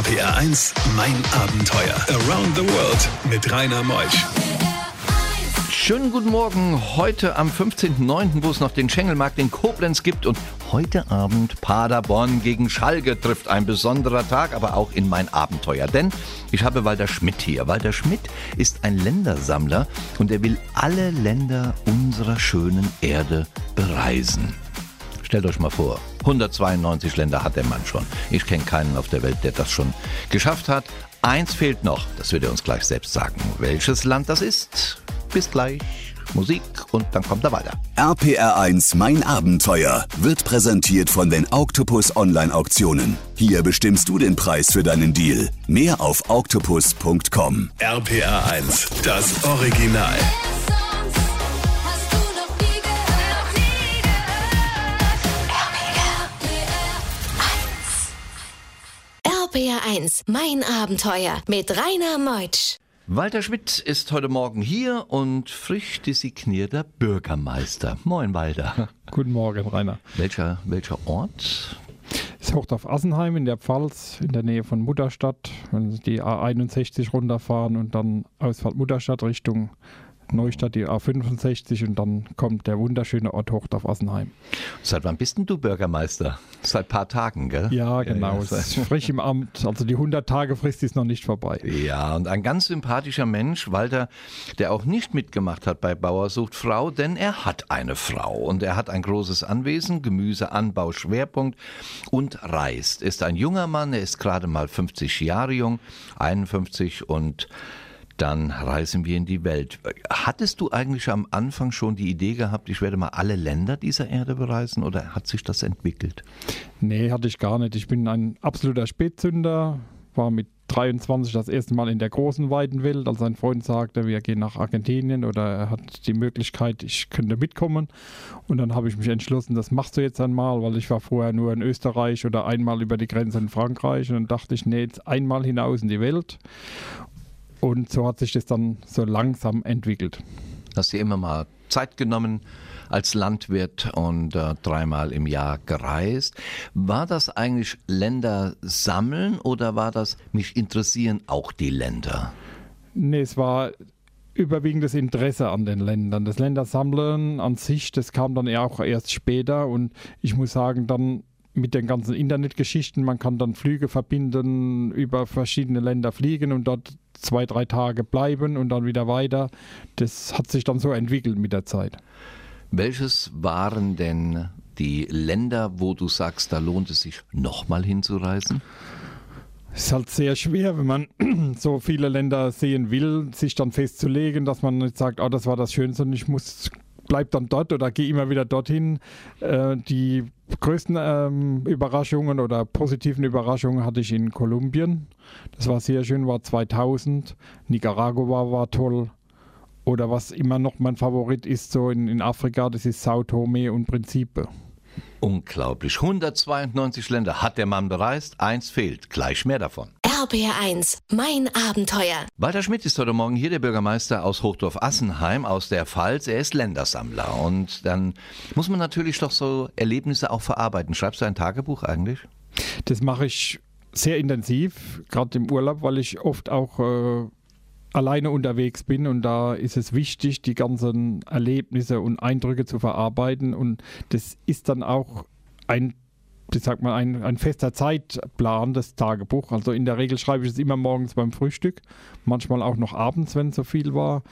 RPR 1, mein Abenteuer. Around the World mit Rainer Meusch. Schönen guten Morgen. Heute am 15.09., wo es noch den Schengelmarkt in Koblenz gibt und heute Abend Paderborn gegen Schalke trifft. Ein besonderer Tag, aber auch in mein Abenteuer. Denn ich habe Walter Schmidt hier. Walter Schmidt ist ein Ländersammler und er will alle Länder unserer schönen Erde bereisen. Stellt euch mal vor, 192 Länder hat der Mann schon. Ich kenne keinen auf der Welt, der das schon geschafft hat. Eins fehlt noch, das wird er uns gleich selbst sagen. Welches Land das ist? Bis gleich. Musik und dann kommt er weiter. RPR1 Mein Abenteuer wird präsentiert von den Octopus Online Auktionen. Hier bestimmst du den Preis für deinen Deal. Mehr auf octopus.com. RPR1, das Original. RPR1, mein Abenteuer mit Rainer Meutsch. Walter Schmidt ist heute Morgen hier und frisch designierter Bürgermeister. Moin, Walter. Guten Morgen, Rainer. Welcher, welcher Ort? Es ist auf Assenheim in der Pfalz, in der Nähe von Mutterstadt. Wenn Sie die A61 runterfahren und dann Ausfahrt Mutterstadt Richtung Neustadt die A65 und dann kommt der wunderschöne Ort Hochdorf Assenheim. Seit wann bist denn du Bürgermeister? Seit ein paar Tagen, gell? Ja, genau. Ja, ja. Es ist frisch im Amt. Also die 100 Tage Frist ist noch nicht vorbei. Ja, und ein ganz sympathischer Mensch, Walter, der auch nicht mitgemacht hat bei Bauer sucht Frau, denn er hat eine Frau und er hat ein großes Anwesen, Gemüseanbau Schwerpunkt und reist. Ist ein junger Mann, er ist gerade mal 50 Jahre jung, 51 und dann reisen wir in die Welt. Hattest du eigentlich am Anfang schon die Idee gehabt, ich werde mal alle Länder dieser Erde bereisen oder hat sich das entwickelt? Nee, hatte ich gar nicht. Ich bin ein absoluter Spätzünder, war mit 23 das erste Mal in der großen weiten Welt, als ein Freund sagte, wir gehen nach Argentinien oder er hat die Möglichkeit, ich könnte mitkommen. Und dann habe ich mich entschlossen, das machst du jetzt einmal, weil ich war vorher nur in Österreich oder einmal über die Grenze in Frankreich. Und dann dachte ich, nee, jetzt einmal hinaus in die Welt. Und so hat sich das dann so langsam entwickelt. Hast du immer mal Zeit genommen als Landwirt und äh, dreimal im Jahr gereist. War das eigentlich Länder sammeln oder war das mich interessieren auch die Länder? Nee, es war überwiegendes Interesse an den Ländern. Das Ländersammeln an sich, das kam dann ja auch erst später und ich muss sagen, dann mit den ganzen Internetgeschichten, man kann dann Flüge verbinden, über verschiedene Länder fliegen und dort zwei, drei Tage bleiben und dann wieder weiter. Das hat sich dann so entwickelt mit der Zeit. Welches waren denn die Länder, wo du sagst, da lohnt es sich nochmal hinzureisen? Es ist halt sehr schwer, wenn man so viele Länder sehen will, sich dann festzulegen, dass man nicht sagt, oh, das war das Schönste und ich muss bleib dann dort oder gehe immer wieder dorthin. Äh, die größten ähm, Überraschungen oder positiven Überraschungen hatte ich in Kolumbien. Das war sehr schön, war 2000. Nicaragua war toll. Oder was immer noch mein Favorit ist, so in, in Afrika, das ist Sao Tome und Principe. Unglaublich. 192 Länder hat der Mann bereist, eins fehlt. Gleich mehr davon. RBR1, mein Abenteuer. Walter Schmidt ist heute Morgen hier, der Bürgermeister aus Hochdorf-Assenheim, aus der Pfalz. Er ist Ländersammler. Und dann muss man natürlich doch so Erlebnisse auch verarbeiten. Schreibst du ein Tagebuch eigentlich? Das mache ich sehr intensiv, gerade im Urlaub, weil ich oft auch äh, alleine unterwegs bin und da ist es wichtig, die ganzen Erlebnisse und Eindrücke zu verarbeiten und das ist dann auch ein ich sag mal, ein, ein fester Zeitplan, das Tagebuch. Also in der Regel schreibe ich es immer morgens beim Frühstück, manchmal auch noch abends, wenn es so viel war.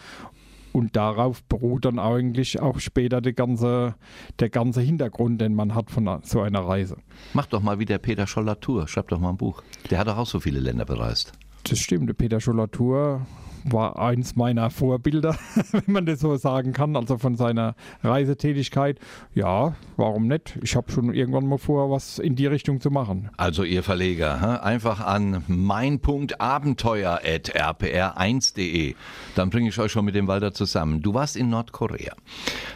Und darauf beruht dann eigentlich auch später der ganze, der ganze Hintergrund, den man hat von so einer Reise. Mach doch mal wie der Peter Scholler-Tour, schreib doch mal ein Buch. Der hat doch auch so viele Länder bereist. Das stimmt, der Peter Scholler-Tour war eins meiner Vorbilder, wenn man das so sagen kann, also von seiner Reisetätigkeit. Ja, warum nicht? Ich habe schon irgendwann mal vor, was in die Richtung zu machen. Also ihr Verleger, einfach an mein.abenteuer.rpr1.de. Dann bringe ich euch schon mit dem Walter zusammen. Du warst in Nordkorea.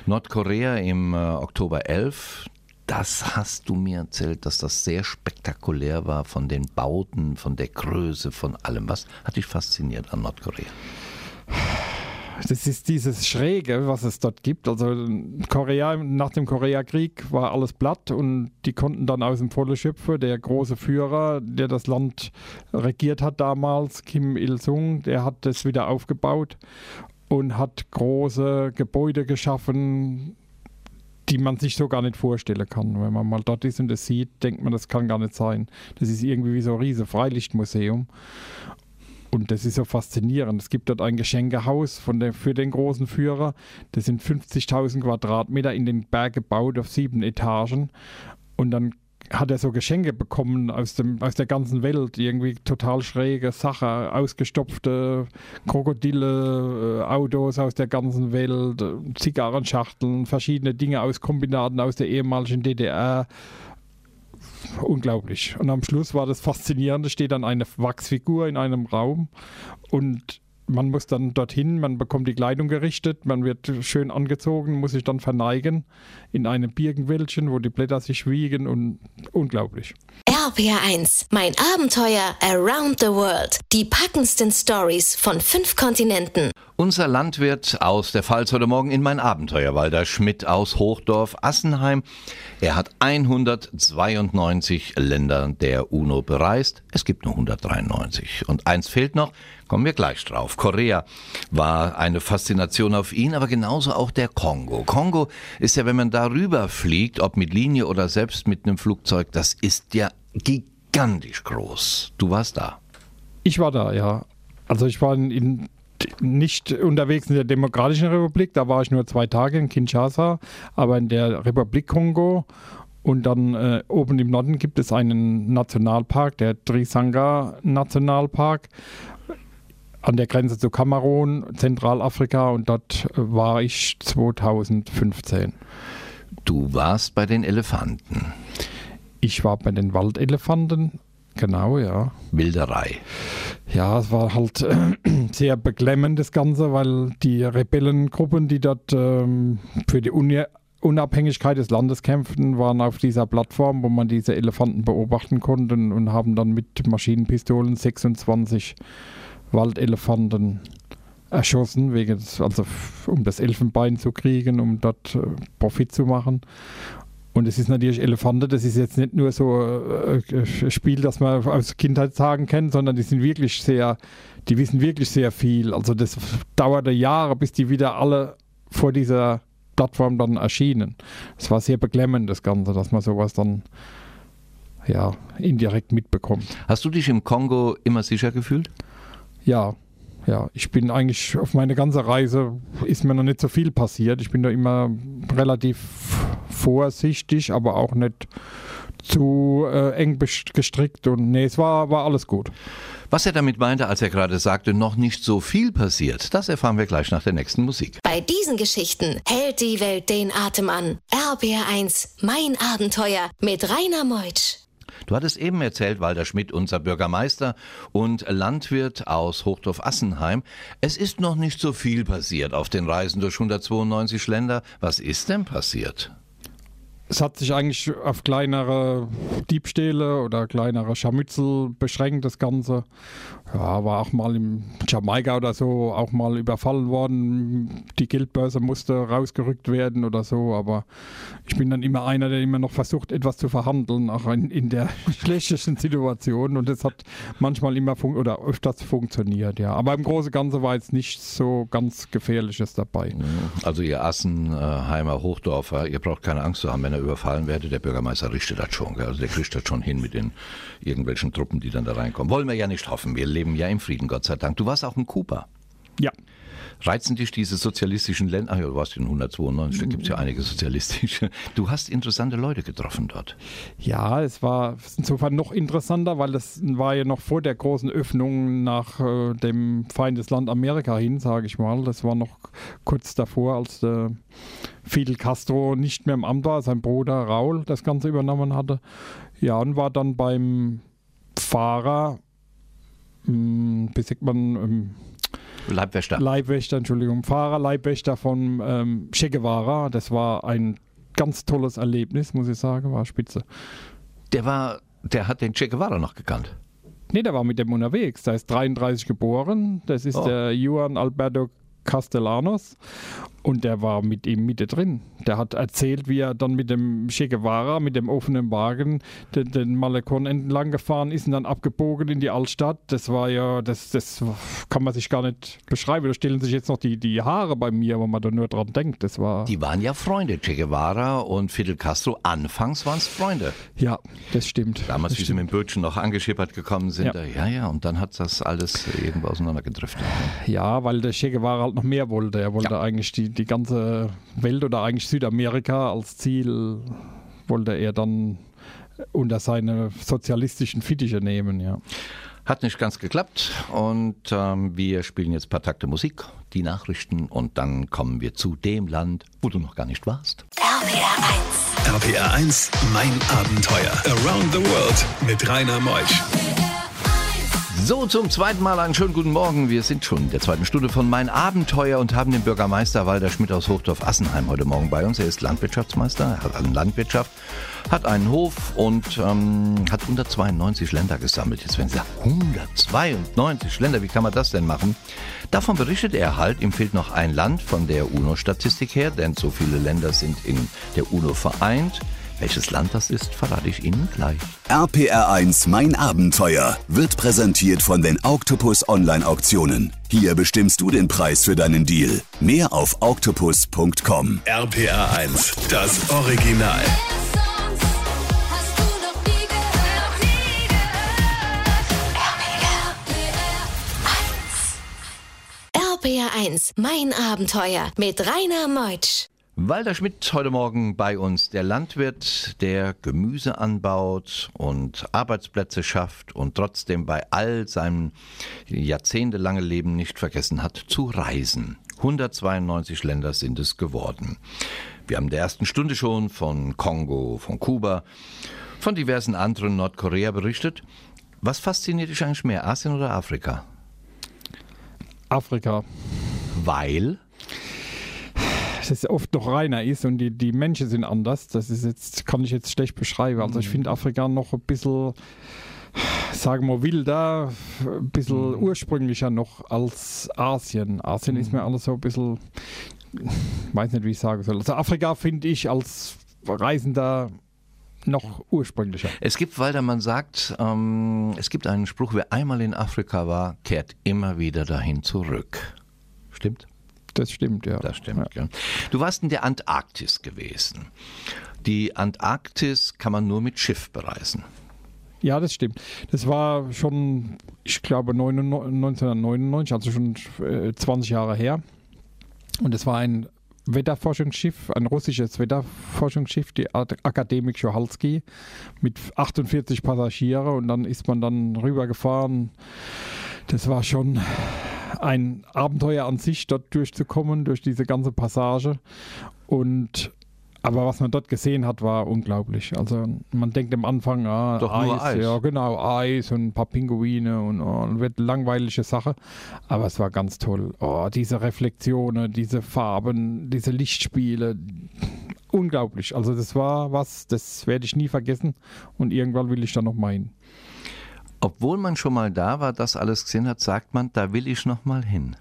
Nordkorea im äh, Oktober 11 das hast du mir erzählt, dass das sehr spektakulär war von den Bauten, von der Größe, von allem. Was hat dich fasziniert an Nordkorea? das ist dieses Schräge, was es dort gibt. Also Korea, nach dem Koreakrieg war alles platt und die konnten dann aus dem Volle schöpfen. Der große Führer, der das Land regiert hat damals, Kim Il-sung, der hat das wieder aufgebaut und hat große Gebäude geschaffen, die man sich so gar nicht vorstellen kann. Wenn man mal dort ist und das sieht, denkt man, das kann gar nicht sein. Das ist irgendwie wie so ein riesiges Freilichtmuseum. Und das ist so faszinierend. Es gibt dort ein Geschenkehaus von der, für den großen Führer. Das sind 50.000 Quadratmeter in den Berg gebaut auf sieben Etagen. Und dann hat er so Geschenke bekommen aus, dem, aus der ganzen Welt. Irgendwie total schräge Sachen, ausgestopfte Krokodile, äh, Autos aus der ganzen Welt, Zigarrenschachteln, verschiedene Dinge aus Kombinaten aus der ehemaligen DDR unglaublich. Und am Schluss war das faszinierende, steht dann eine Wachsfigur in einem Raum und man muss dann dorthin, man bekommt die Kleidung gerichtet, man wird schön angezogen, muss sich dann verneigen in einem Birkenwäldchen, wo die Blätter sich wiegen und unglaublich. RPR1, mein Abenteuer Around the World. Die packendsten Stories von fünf Kontinenten. Unser Landwirt aus der Pfalz heute Morgen in mein Abenteuer, Walter Schmidt aus Hochdorf Assenheim. Er hat 192 Länder der UNO bereist. Es gibt nur 193. Und eins fehlt noch, kommen wir gleich drauf. Korea war eine Faszination auf ihn, aber genauso auch der Kongo. Kongo ist ja, wenn man darüber fliegt, ob mit Linie oder selbst mit einem Flugzeug, das ist ja gigantisch groß. Du warst da. Ich war da, ja. Also ich war in, nicht unterwegs in der Demokratischen Republik, da war ich nur zwei Tage in Kinshasa, aber in der Republik Kongo. Und dann äh, oben im Norden gibt es einen Nationalpark, der Trisanga Nationalpark, an der Grenze zu Kamerun, Zentralafrika. Und dort war ich 2015. Du warst bei den Elefanten. Ich war bei den Waldelefanten, genau, ja. Wilderei. Ja, es war halt äh, sehr beklemmend das Ganze, weil die Rebellengruppen, die dort ähm, für die Uni Unabhängigkeit des Landes kämpften, waren auf dieser Plattform, wo man diese Elefanten beobachten konnte und haben dann mit Maschinenpistolen 26 Waldelefanten erschossen, wegen des, also um das Elfenbein zu kriegen, um dort äh, Profit zu machen. Und es ist natürlich Elefante, das ist jetzt nicht nur so äh, ein Spiel, das man aus Kindheitstagen kennt, sondern die sind wirklich sehr, die wissen wirklich sehr viel. Also das dauerte Jahre, bis die wieder alle vor dieser Plattform dann erschienen. Es war sehr beklemmend, das Ganze, dass man sowas dann ja, indirekt mitbekommt. Hast du dich im Kongo immer sicher gefühlt? Ja, ja, ich bin eigentlich auf meine ganze Reise ist mir noch nicht so viel passiert. Ich bin da immer relativ vorsichtig, aber auch nicht zu äh, eng gestrickt und nee, es war, war alles gut. Was er damit meinte, als er gerade sagte, noch nicht so viel passiert, das erfahren wir gleich nach der nächsten Musik. Bei diesen Geschichten hält die Welt den Atem an. RBR1, mein Abenteuer mit Rainer Meutsch. Du hattest eben erzählt, Walter Schmidt, unser Bürgermeister und Landwirt aus Hochdorf-Assenheim. Es ist noch nicht so viel passiert auf den Reisen durch 192 Länder. Was ist denn passiert? Es hat sich eigentlich auf kleinere Diebstähle oder kleinere Scharmützel beschränkt, das Ganze. Ja, war auch mal im Jamaika oder so auch mal überfallen worden. Die Geldbörse musste rausgerückt werden oder so, aber ich bin dann immer einer, der immer noch versucht, etwas zu verhandeln, auch in, in der schlechtesten Situation. Und das hat manchmal immer oder öfters funktioniert, ja. Aber im Großen und Ganzen war jetzt nicht so ganz Gefährliches dabei. Also ihr Assenheimer Hochdorfer, ihr braucht keine Angst zu haben, wenn er überfallen werde, der Bürgermeister richtet das schon. Also der kriegt das schon hin mit den irgendwelchen Truppen, die dann da reinkommen. Wollen wir ja nicht hoffen. Wir leben ja im Frieden, Gott sei Dank. Du warst auch in Kuba. Ja. Reizen dich diese sozialistischen Länder? Ach ja, du warst in 192, da gibt es ja einige sozialistische. Du hast interessante Leute getroffen dort. Ja, es war insofern noch interessanter, weil das war ja noch vor der großen Öffnung nach äh, dem Feindesland Amerika hin, sage ich mal. Das war noch kurz davor, als der Fidel Castro nicht mehr im Amt war, sein Bruder Raul das Ganze übernommen hatte. Ja, und war dann beim Fahrer, hm, wie sagt man, ähm, Leibwächter. Leibwächter, Entschuldigung, Fahrer, Leibwächter von ähm, Che Guevara. Das war ein ganz tolles Erlebnis, muss ich sagen, war spitze. Der war, der hat den Che Guevara noch gekannt. Nee, der war mit dem unterwegs. Der ist 33 geboren. Das ist oh. der Juan Alberto Castellanos und der war mit ihm mitte drin. Der hat erzählt, wie er dann mit dem Che Guevara, mit dem offenen Wagen, den, den Malekon entlang gefahren ist und dann abgebogen in die Altstadt. Das war ja, das, das kann man sich gar nicht beschreiben. Da stellen sich jetzt noch die, die Haare bei mir, wo man da nur dran denkt. Das war die waren ja Freunde, Che Guevara und Fidel Castro. Anfangs waren es Freunde. Ja, das stimmt. Damals, das wie stimmt. sie mit dem Bötchen noch angeschippert gekommen sind. Ja. ja, ja, und dann hat das alles irgendwo auseinandergedriftet. Ja, weil der Che Guevara halt noch mehr wollte. Er wollte Ja. eigentlich die, die ganze Welt oder eigentlich Südamerika als Ziel wollte er dann unter seine sozialistischen Fittiche nehmen, ja. Hat nicht ganz geklappt und ähm, wir spielen jetzt ein paar Takte Musik, die Nachrichten und dann kommen wir zu dem Land, wo du noch gar nicht warst. RPR 1. RPR 1, mein Abenteuer. Around the World mit Rainer Meusch. So, zum zweiten Mal einen schönen guten Morgen. Wir sind schon in der zweiten Stunde von Mein Abenteuer und haben den Bürgermeister Walter Schmidt aus Hochdorf-Assenheim heute Morgen bei uns. Er ist Landwirtschaftsmeister, hat eine Landwirtschaft, hat einen Hof und ähm, hat 192 Länder gesammelt. Jetzt werden Sie sagen, 192 Länder, wie kann man das denn machen? Davon berichtet er halt, ihm fehlt noch ein Land von der UNO-Statistik her, denn so viele Länder sind in der UNO vereint. Welches Land das ist, verrate ich Ihnen gleich. RPR 1, mein Abenteuer wird präsentiert von den Octopus Online Auktionen. Hier bestimmst du den Preis für deinen Deal. Mehr auf octopus.com. RPR 1, das Original. Hast du noch nie gehört? Nie RPR 1, mein Abenteuer mit Rainer Meutsch. Walter Schmidt heute Morgen bei uns, der Landwirt, der Gemüse anbaut und Arbeitsplätze schafft und trotzdem bei all seinem jahrzehntelangen Leben nicht vergessen hat zu reisen. 192 Länder sind es geworden. Wir haben in der ersten Stunde schon von Kongo, von Kuba, von diversen anderen Nordkorea berichtet. Was fasziniert dich eigentlich mehr, Asien oder Afrika? Afrika. Weil dass es oft noch reiner ist und die, die Menschen sind anders. Das ist jetzt, kann ich jetzt schlecht beschreiben. Also ich finde Afrika noch ein bisschen, sagen wir wilder, ein bisschen ursprünglicher noch als Asien. Asien ist mir alles so ein bisschen, weiß nicht, wie ich sagen soll. Also Afrika finde ich als Reisender noch ursprünglicher. Es gibt, weil man sagt, ähm, es gibt einen Spruch, wer einmal in Afrika war, kehrt immer wieder dahin zurück. Stimmt? Das stimmt, ja. Das stimmt. Ja. Du warst in der Antarktis gewesen. Die Antarktis kann man nur mit Schiff bereisen. Ja, das stimmt. Das war schon, ich glaube, 1999, also schon äh, 20 Jahre her. Und es war ein Wetterforschungsschiff, ein russisches Wetterforschungsschiff, die Akademik Schochalski, mit 48 Passagiere. Und dann ist man dann rübergefahren. Das war schon ein Abenteuer an sich, dort durchzukommen, durch diese ganze Passage. Und aber was man dort gesehen hat, war unglaublich. Also man denkt am Anfang, ah, Doch Eis, nur Eis. ja genau, Eis und ein paar Pinguine und oh, wird langweilige Sache. Aber es war ganz toll. Oh, diese Reflexionen, diese Farben, diese Lichtspiele, unglaublich. Also das war was, das werde ich nie vergessen und irgendwann will ich da noch mal hin. Obwohl man schon mal da war, das alles gesehen hat, sagt man, da will ich noch mal hin.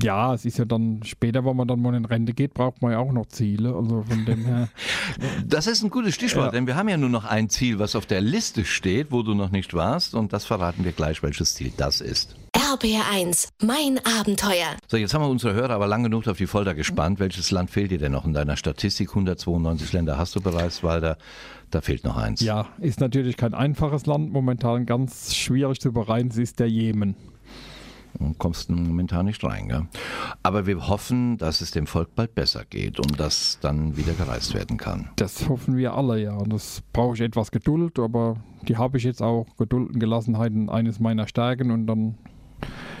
Ja, es ist ja dann später, wenn man dann mal in Rente geht, braucht man ja auch noch Ziele. Also von dem her. Das ist ein gutes Stichwort, Ja. denn wir haben ja nur noch ein Ziel, was auf der Liste steht, wo du noch nicht warst. Und das verraten wir gleich, welches Ziel das ist. RPR 1, mein Abenteuer. So, jetzt haben wir unsere Hörer aber lang genug auf die Folter gespannt. Welches Land fehlt dir denn noch in deiner Statistik? 192 Länder hast du bereits, Walter. Da fehlt noch eins. Ja, ist natürlich kein einfaches Land, momentan ganz schwierig zu bereisen, es ist der Jemen. Du kommst momentan nicht rein. Gell? Aber wir hoffen, dass es dem Volk bald besser geht und dass dann wieder gereist werden kann. Das hoffen wir alle, ja. Und das brauche ich etwas Geduld, aber die habe ich jetzt auch. Geduld und Gelassenheit eines meiner Stärken und dann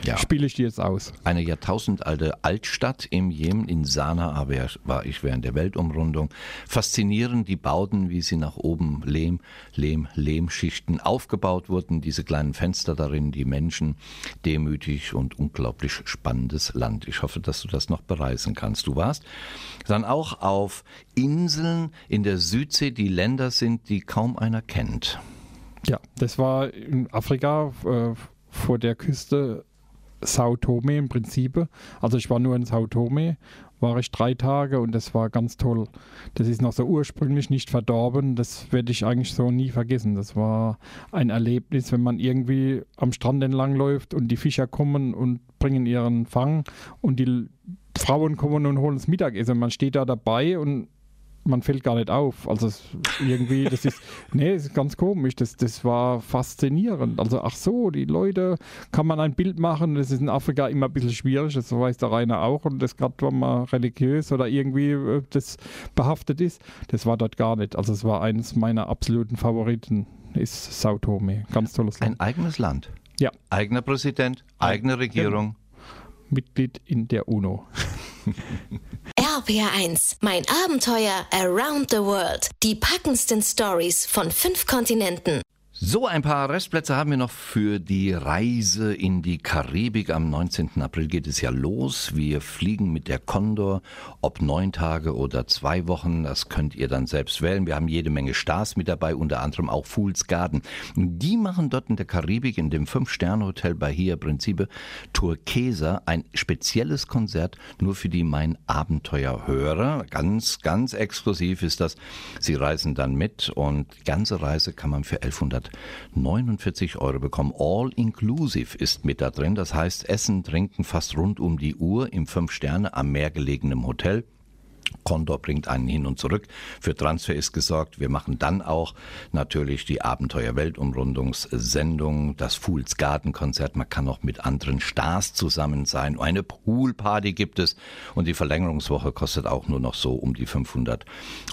Ja. spiele ich die jetzt aus. Eine jahrtausendalte Altstadt im Jemen, in Sanaa war ich während der Weltumrundung. Faszinierend die Bauten, wie sie nach oben Lehm, Lehm, Lehmschichten aufgebaut wurden, diese kleinen Fenster darin, die Menschen, demütig und unglaublich spannendes Land. Ich hoffe, dass du das noch bereisen kannst. Du warst dann auch auf Inseln in der Südsee, die Länder sind, die kaum einer kennt. Ja, das war in Afrika äh, vor der Küste Sao Tome im Prinzip. Also ich war nur in Sao Tome, war ich drei Tage und das war ganz toll. Das ist noch so ursprünglich nicht verdorben. Das werde ich eigentlich so nie vergessen. Das war ein Erlebnis, wenn man irgendwie am Strand entlang läuft und die Fischer kommen und bringen ihren Fang und die Frauen kommen und holen das Mittagessen. Man steht da dabei und man fällt gar nicht auf. Also es, irgendwie, das ist, nee, das ist ganz komisch. Das, das war faszinierend. Also ach so, die Leute, kann man ein Bild machen. Das ist in Afrika immer ein bisschen schwierig. Das weiß der Rainer auch. Und das gerade, wenn man religiös oder irgendwie äh, das behaftet ist, das war dort gar nicht. Also es war eines meiner absoluten Favoriten. Ist Sao Tome. Ganz tolles Land. Ein eigenes Land. Ja. Eigener Präsident, eigene Regierung. Mitglied in der UNO. RPR1, mein Abenteuer around the world. Die packendsten Stories von fünf Kontinenten. So, ein paar Restplätze haben wir noch für die Reise in die Karibik. Am 19. April geht es ja los. Wir fliegen mit der Condor, ob neun Tage oder zwei Wochen. Das könnt ihr dann selbst wählen. Wir haben jede Menge Stars mit dabei, unter anderem auch Fool's Garden. Die machen dort in der Karibik, in dem Fünf-Sterne-Hotel Bahia Principe Turquesa, ein spezielles Konzert nur für die Mein Abenteuer-Hörer. Ganz, ganz exklusiv ist das. Sie reisen dann mit und die ganze Reise kann man für 1100 49 Euro bekommen. All inclusive ist mit da drin. Das heißt, Essen, Trinken fast rund um die Uhr im Fünf Sterne am Meer gelegenen Hotel. Condor bringt einen hin und zurück. Für Transfer ist gesorgt. Wir machen dann auch natürlich die Abenteuer Weltumrundungssendung, das Fools Garden Konzert. Man kann auch mit anderen Stars zusammen sein. Eine Poolparty gibt es und die Verlängerungswoche kostet auch nur noch so um die 500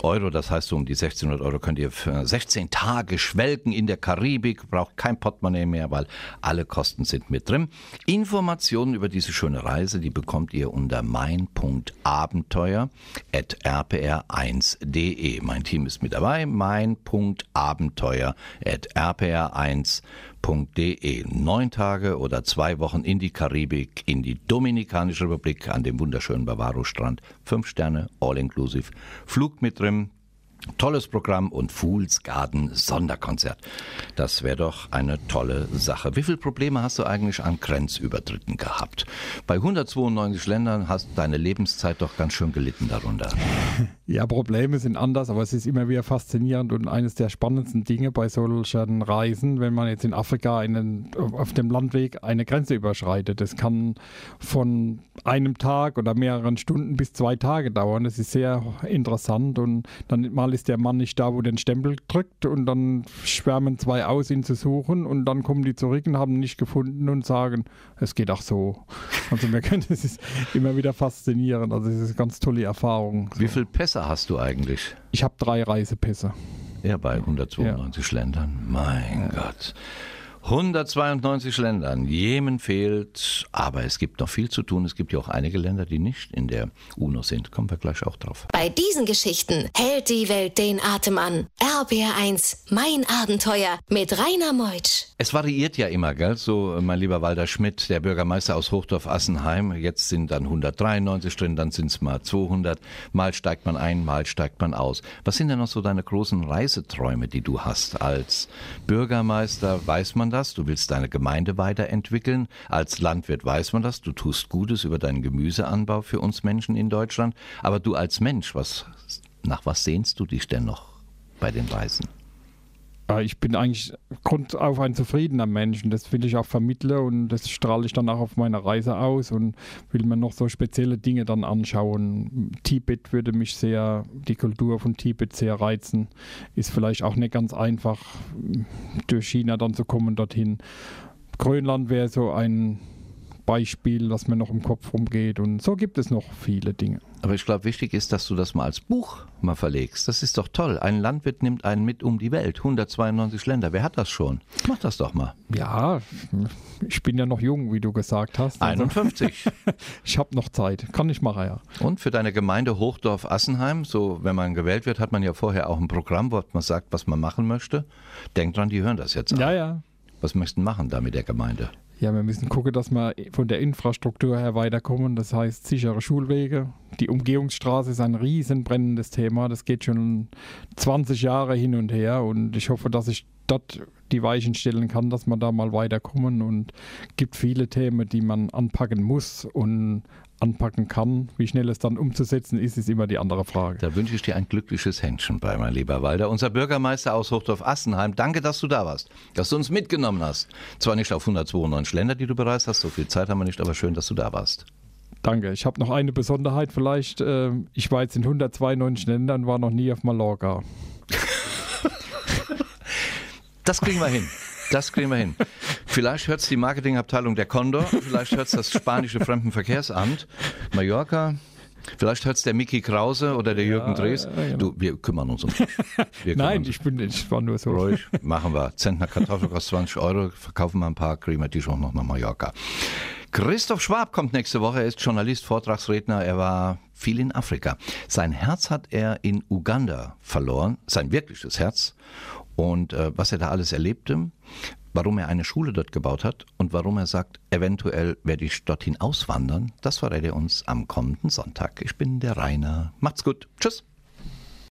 Euro. Das heißt, so um die 1600 Euro könnt ihr für 16 Tage schwelgen in der Karibik. Braucht kein Portemonnaie mehr, weil alle Kosten sind mit drin. Informationen über diese schöne Reise, die bekommt ihr unter mein.abenteuer rpr1.de. Mein Team ist mit dabei. Mein.abenteuer rpr1.de. Neun Tage oder zwei Wochen in die Karibik, in die Dominikanische Republik, an dem wunderschönen Bavaro-Strand. Fünf Sterne, all inclusive. Flug mit drin, Tolles Programm und Fools Garden Sonderkonzert. Das wäre doch eine tolle Sache. Wie viele Probleme hast du eigentlich an Grenzübertritten gehabt? Bei 192 Ländern hast deine Lebenszeit doch ganz schön gelitten darunter. Ja, Probleme sind anders, aber es ist immer wieder faszinierend und eines der spannendsten Dinge bei solchen Reisen, wenn man jetzt in Afrika einen, auf dem Landweg eine Grenze überschreitet. Das kann von einem Tag oder mehreren Stunden bis zwei Tage dauern. Das ist sehr interessant und dann mal ist der Mann nicht da, wo den Stempel drückt und dann schwärmen zwei aus, ihn zu suchen und dann kommen die zurück und haben ihn nicht gefunden und sagen, es geht auch so. Also wir können, das ist immer wieder faszinierend. Also es ist eine ganz tolle Erfahrung. Wie viele Pässe hast du eigentlich? Ich habe drei Reisepässe. Ja, bei 192 Ländern. Mein Gott. 192 Ländern. Jemen fehlt, aber es gibt noch viel zu tun. Es gibt ja auch einige Länder, die nicht in der UNO sind. Kommen wir gleich auch drauf. Bei diesen Geschichten hält die Welt den Atem an. RBR1, mein Abenteuer mit Rainer Meutsch. Es variiert ja immer, gell? So, mein lieber Walter Schmidt, der Bürgermeister aus Hochdorf-Assenheim. Jetzt sind dann 193 drin, dann sind es mal 200. Mal steigt man ein, mal steigt man aus. Was sind denn noch so deine großen Reiseträume, die du hast? Als Bürgermeister weiß man das, du willst deine Gemeinde weiterentwickeln. Als Landwirt weiß man das, du tust Gutes über deinen Gemüseanbau für uns Menschen in Deutschland. Aber du als Mensch, was, nach was sehnst du dich denn noch bei den Reisen? Äh, Ich bin eigentlich grundauf ein zufriedener Mensch und das will ich auch vermitteln und das strahle ich dann auch auf meiner Reise aus und will mir noch so spezielle Dinge dann anschauen. Tibet würde mich sehr, die Kultur von Tibet sehr reizen. Ist vielleicht auch nicht ganz einfach, durch China dann zu kommen dorthin. Grönland wäre so ein Beispiel, das mir noch im Kopf rumgeht und so gibt es noch viele Dinge. Aber ich glaube, wichtig ist, dass du das mal als Buch mal verlegst. Das ist doch toll. Ein Landwirt nimmt einen mit um die Welt. 192 Länder. Wer hat das schon? Mach das doch mal. Ja, ich bin ja noch jung, wie du gesagt hast. Also 51. ich habe noch Zeit. Kann ich machen, ja. Und für deine Gemeinde Hochdorf-Assenheim, so wenn man gewählt wird, hat man ja vorher auch ein Programm, wo man sagt, was man machen möchte. Denk dran, die hören das jetzt auch. Ja, ja. Was möchten machen da mit der Gemeinde? Ja, wir müssen gucken, dass wir von der Infrastruktur her weiterkommen. Das heißt, sichere Schulwege. Die Umgehungsstraße ist ein riesen brennendes Thema. Das geht schon 20 Jahre hin und her. Und ich hoffe, dass ich dort die Weichen stellen kann, dass man da mal weiterkommen und gibt viele Themen, die man anpacken muss und anpacken kann. Wie schnell es dann umzusetzen ist, ist immer die andere Frage. Da wünsche ich dir ein glückliches Händchen bei, mein lieber Walter. Unser Bürgermeister aus Hochdorf-Assenheim, danke, dass du da warst, dass du uns mitgenommen hast. Zwar nicht auf 192 Länder, die du bereist hast, so viel Zeit haben wir nicht, aber schön, dass du da warst. Danke. Ich habe noch eine Besonderheit vielleicht. äh, Ich war jetzt in 192 Ländern, war noch nie auf Mallorca. Das kriegen wir hin. Das kriegen wir hin. Vielleicht hört es die Marketingabteilung der Condor, vielleicht hört es das spanische Fremdenverkehrsamt, Mallorca, vielleicht hört es der Mickey Krause oder der Jürgen Drees. ja, genau. Du, wir kümmern uns um. Wir Nein, uns. ich bin ich war nur so. Ruhig, machen wir. Zentner Kartoffel kostet 20 Euro, verkaufen wir ein paar, kriegen wir die schon noch nach Mallorca. Christoph Schwab kommt nächste Woche. Er ist Journalist, Vortragsredner. Er war viel in Afrika. Sein Herz hat er in Uganda verloren, sein wirkliches Herz. Und äh, was er da alles erlebte, warum er eine Schule dort gebaut hat und warum er sagt, eventuell werde ich dorthin auswandern, das verrät er uns am kommenden Sonntag. Ich bin der Rainer. Macht's gut. Tschüss.